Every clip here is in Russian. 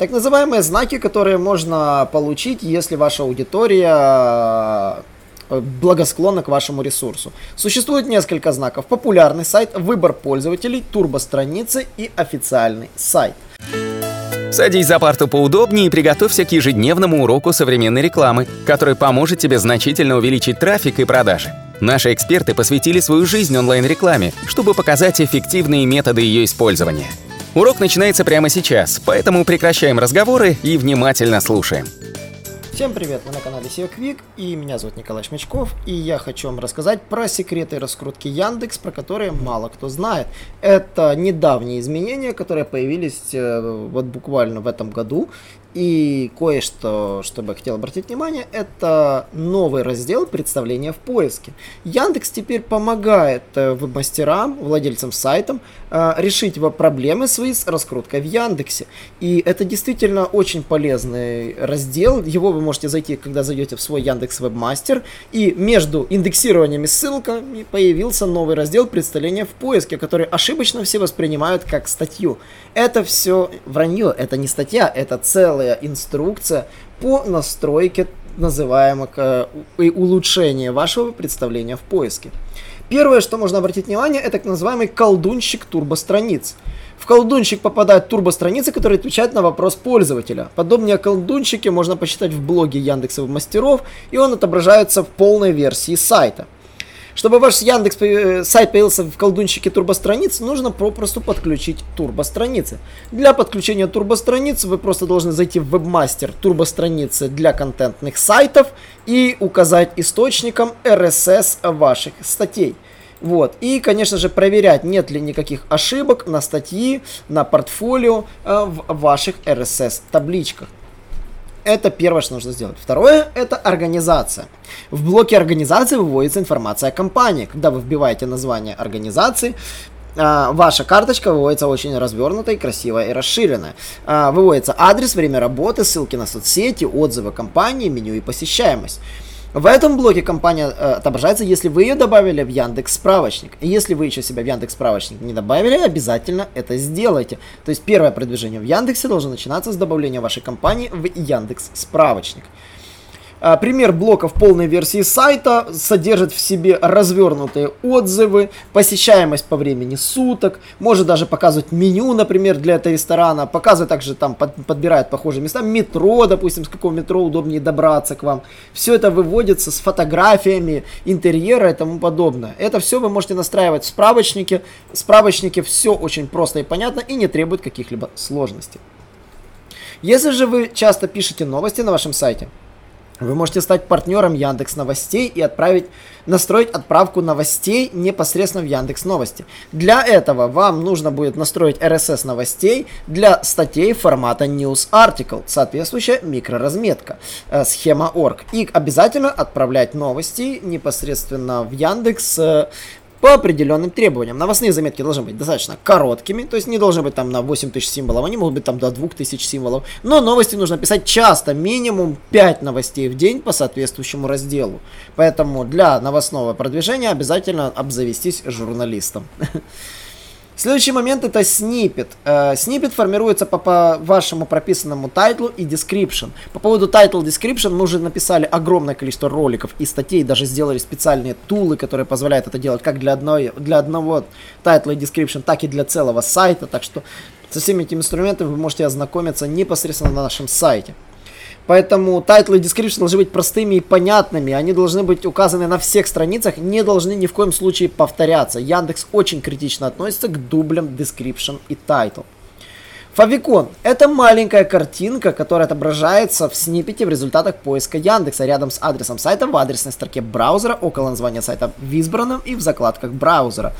Так называемые знаки, которые можно получить, если ваша аудитория э, благосклонна к вашему ресурсу. Существует несколько знаков. Популярный сайт, выбор пользователей, турбостраницы и официальный сайт. Садись за парту поудобнее и приготовься к ежедневному уроку современной рекламы, который поможет тебе значительно увеличить трафик и продажи. Наши эксперты посвятили свою жизнь онлайн-рекламе, чтобы показать эффективные методы ее использования. Урок начинается прямо сейчас, поэтому прекращаем разговоры и внимательно слушаем. Всем привет, вы на канале SEO Quick, и меня зовут Николай Шмачков, и я хочу вам рассказать про секреты раскрутки Яндекс, про которые мало кто знает. Это недавние изменения, которые появились э, вот буквально в этом году, и кое-что, что бы я хотел обратить внимание, это новый раздел представления в поиске. Яндекс теперь помогает э, веб-мастерам, владельцам сайтам э, решить проблемы свои с раскруткой в Яндексе. И это действительно очень полезный раздел. Его вы можете зайти, когда зайдете в свой Яндекс Вебмастер. И между индексированиями ссылками появился новый раздел представления в поиске, который ошибочно все воспринимают как статью. Это все вранье, это не статья, это целый целая инструкция по настройке называемых э, улучшения вашего представления в поиске. Первое, что можно обратить внимание, это так называемый колдунщик турбостраниц. В колдунщик попадают турбостраницы, которые отвечают на вопрос пользователя. Подобные колдунщики можно посчитать в блоге Яндексовых мастеров, и он отображается в полной версии сайта. Чтобы ваш Яндекс э, сайт появился в колдунчике турбостраниц, нужно попросту подключить турбостраницы. Для подключения турбостраниц вы просто должны зайти в вебмастер турбостраницы для контентных сайтов и указать источником RSS ваших статей. Вот. И, конечно же, проверять, нет ли никаких ошибок на статьи, на портфолио э, в ваших RSS-табличках. Это первое, что нужно сделать. Второе – это организация. В блоке организации выводится информация о компании. Когда вы вбиваете название организации, а, ваша карточка выводится очень развернутая, красивая и расширенная. А, выводится адрес, время работы, ссылки на соцсети, отзывы компании, меню и посещаемость. В этом блоке компания э, отображается, если вы ее добавили в Яндекс справочник. И если вы еще себя в Яндекс справочник не добавили, обязательно это сделайте. То есть первое продвижение в Яндексе должно начинаться с добавления вашей компании в Яндекс справочник. А, пример блока в полной версии сайта содержит в себе развернутые отзывы, посещаемость по времени суток, может даже показывать меню, например, для этого ресторана, показывает также там, под, подбирает похожие места, метро, допустим, с какого метро удобнее добраться к вам. Все это выводится с фотографиями интерьера и тому подобное. Это все вы можете настраивать в справочнике. В справочнике все очень просто и понятно и не требует каких-либо сложностей. Если же вы часто пишете новости на вашем сайте, вы можете стать партнером Яндекс Новостей и отправить, настроить отправку новостей непосредственно в Яндекс Новости. Для этого вам нужно будет настроить RSS новостей для статей формата News Article, соответствующая микроразметка, э, схема org. И обязательно отправлять новости непосредственно в Яндекс э, по определенным требованиям. Новостные заметки должны быть достаточно короткими, то есть не должны быть там на 8000 символов, они могут быть там до 2000 символов. Но новости нужно писать часто, минимум 5 новостей в день по соответствующему разделу. Поэтому для новостного продвижения обязательно обзавестись журналистом. Следующий момент это снипет. Э, снипет формируется по, по вашему прописанному тайтлу и description. По поводу title description мы уже написали огромное количество роликов и статей, даже сделали специальные тулы, которые позволяют это делать как для, одной, для одного тайтла и description, так и для целого сайта. Так что со всеми этими инструментами вы можете ознакомиться непосредственно на нашем сайте. Поэтому тайтлы и description должны быть простыми и понятными. Они должны быть указаны на всех страницах, не должны ни в коем случае повторяться. Яндекс очень критично относится к дублям description и title. Фавикон – это маленькая картинка, которая отображается в сниппете в результатах поиска Яндекса рядом с адресом сайта в адресной строке браузера, около названия сайта в избранном и в закладках браузера.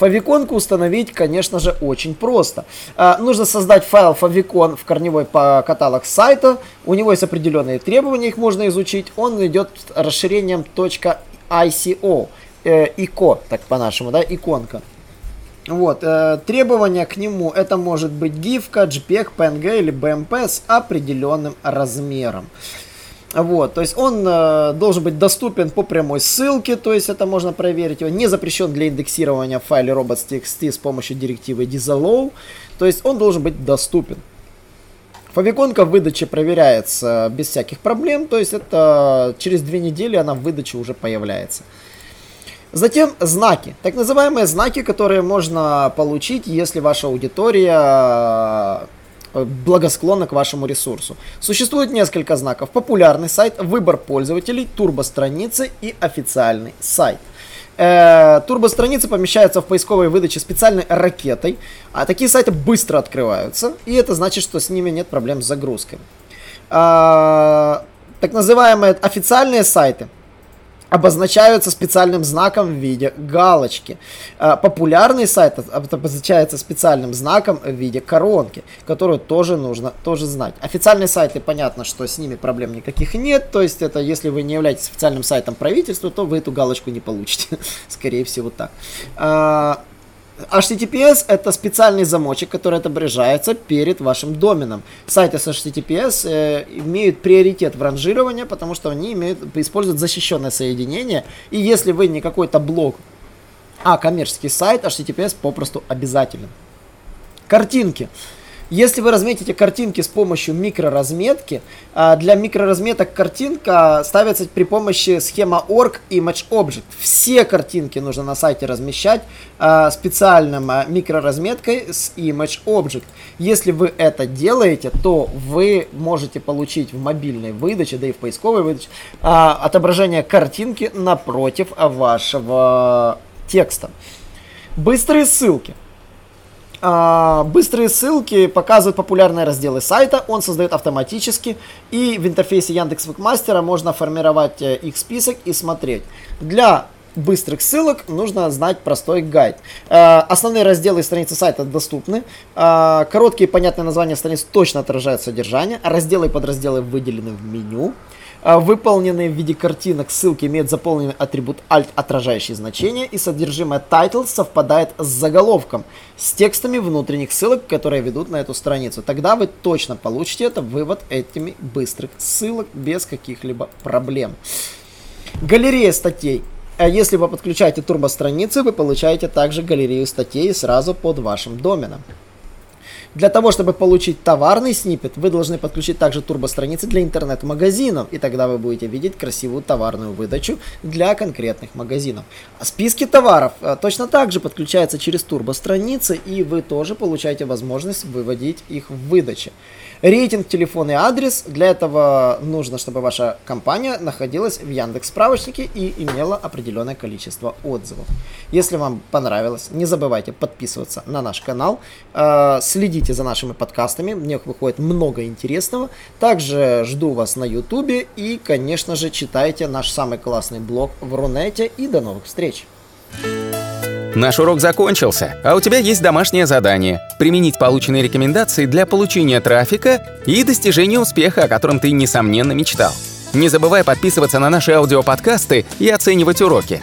Фавиконку установить, конечно же, очень просто. А, нужно создать файл favicon в корневой по каталог сайта. У него есть определенные требования, их можно изучить. Он идет расширением .ico, э, iko, так по-нашему, да, иконка. Вот, э, требования к нему, это может быть гифка, JPEG, PNG или BMP с определенным размером. Вот, то есть он э, должен быть доступен по прямой ссылке, то есть это можно проверить. Он не запрещен для индексирования в файле robots.txt с помощью директивы disallow, то есть он должен быть доступен. Фавиконка в выдаче проверяется без всяких проблем, то есть это через две недели она в выдаче уже появляется. Затем знаки. Так называемые знаки, которые можно получить, если ваша аудитория благосклонна к вашему ресурсу. Существует несколько знаков. Популярный сайт, выбор пользователей, турбостраницы и официальный сайт. Э, турбостраницы помещаются в поисковой выдаче специальной ракетой, а такие сайты быстро открываются, и это значит, что с ними нет проблем с загрузкой. Э, так называемые официальные сайты – обозначаются специальным знаком в виде галочки. А, популярный сайт обозначается специальным знаком в виде коронки, которую тоже нужно тоже знать. Официальные сайты, понятно, что с ними проблем никаких нет, то есть это если вы не являетесь официальным сайтом правительства, то вы эту галочку не получите, скорее всего так. HTTPS это специальный замочек, который отображается перед вашим доменом. Сайты с HTTPS э, имеют приоритет в ранжировании, потому что они имеют, используют защищенное соединение. И если вы не какой-то блог, а коммерческий сайт, HTTPS попросту обязателен. Картинки. Если вы разметите картинки с помощью микроразметки, а, для микроразметок картинка ставится при помощи схема org image object. Все картинки нужно на сайте размещать а, специальным а, микроразметкой с image object. Если вы это делаете, то вы можете получить в мобильной выдаче, да и в поисковой выдаче, отображение картинки напротив вашего текста. Быстрые ссылки. А, быстрые ссылки показывают популярные разделы сайта, он создает автоматически, и в интерфейсе Яндекс Вебмастера можно формировать э, их список и смотреть. Для быстрых ссылок нужно знать простой гайд. Э, основные разделы страницы сайта доступны. Э, короткие и понятные названия страниц точно отражают содержание. Разделы и подразделы выделены в меню. А, выполненные в виде картинок ссылки имеют заполненный атрибут alt, отражающий значение, и содержимое title совпадает с заголовком, с текстами внутренних ссылок, которые ведут на эту страницу. Тогда вы точно получите это вывод этими быстрых ссылок без каких-либо проблем. Галерея статей. А если вы подключаете турбостраницы, вы получаете также галерею статей сразу под вашим доменом. Для того, чтобы получить товарный снипет, вы должны подключить также турбостраницы для интернет-магазинов, и тогда вы будете видеть красивую товарную выдачу для конкретных магазинов. А списки товаров э, точно так же подключаются через турбостраницы, и вы тоже получаете возможность выводить их в выдаче. Рейтинг, телефон и адрес. Для этого нужно, чтобы ваша компания находилась в Яндекс справочнике и имела определенное количество отзывов. Если вам понравилось, не забывайте подписываться на наш канал, э, следите за нашими подкастами, в них выходит много интересного. Также жду вас на ютубе и, конечно же, читайте наш самый классный блог в Рунете и до новых встреч! Наш урок закончился, а у тебя есть домашнее задание – применить полученные рекомендации для получения трафика и достижения успеха, о котором ты, несомненно, мечтал. Не забывай подписываться на наши аудиоподкасты и оценивать уроки.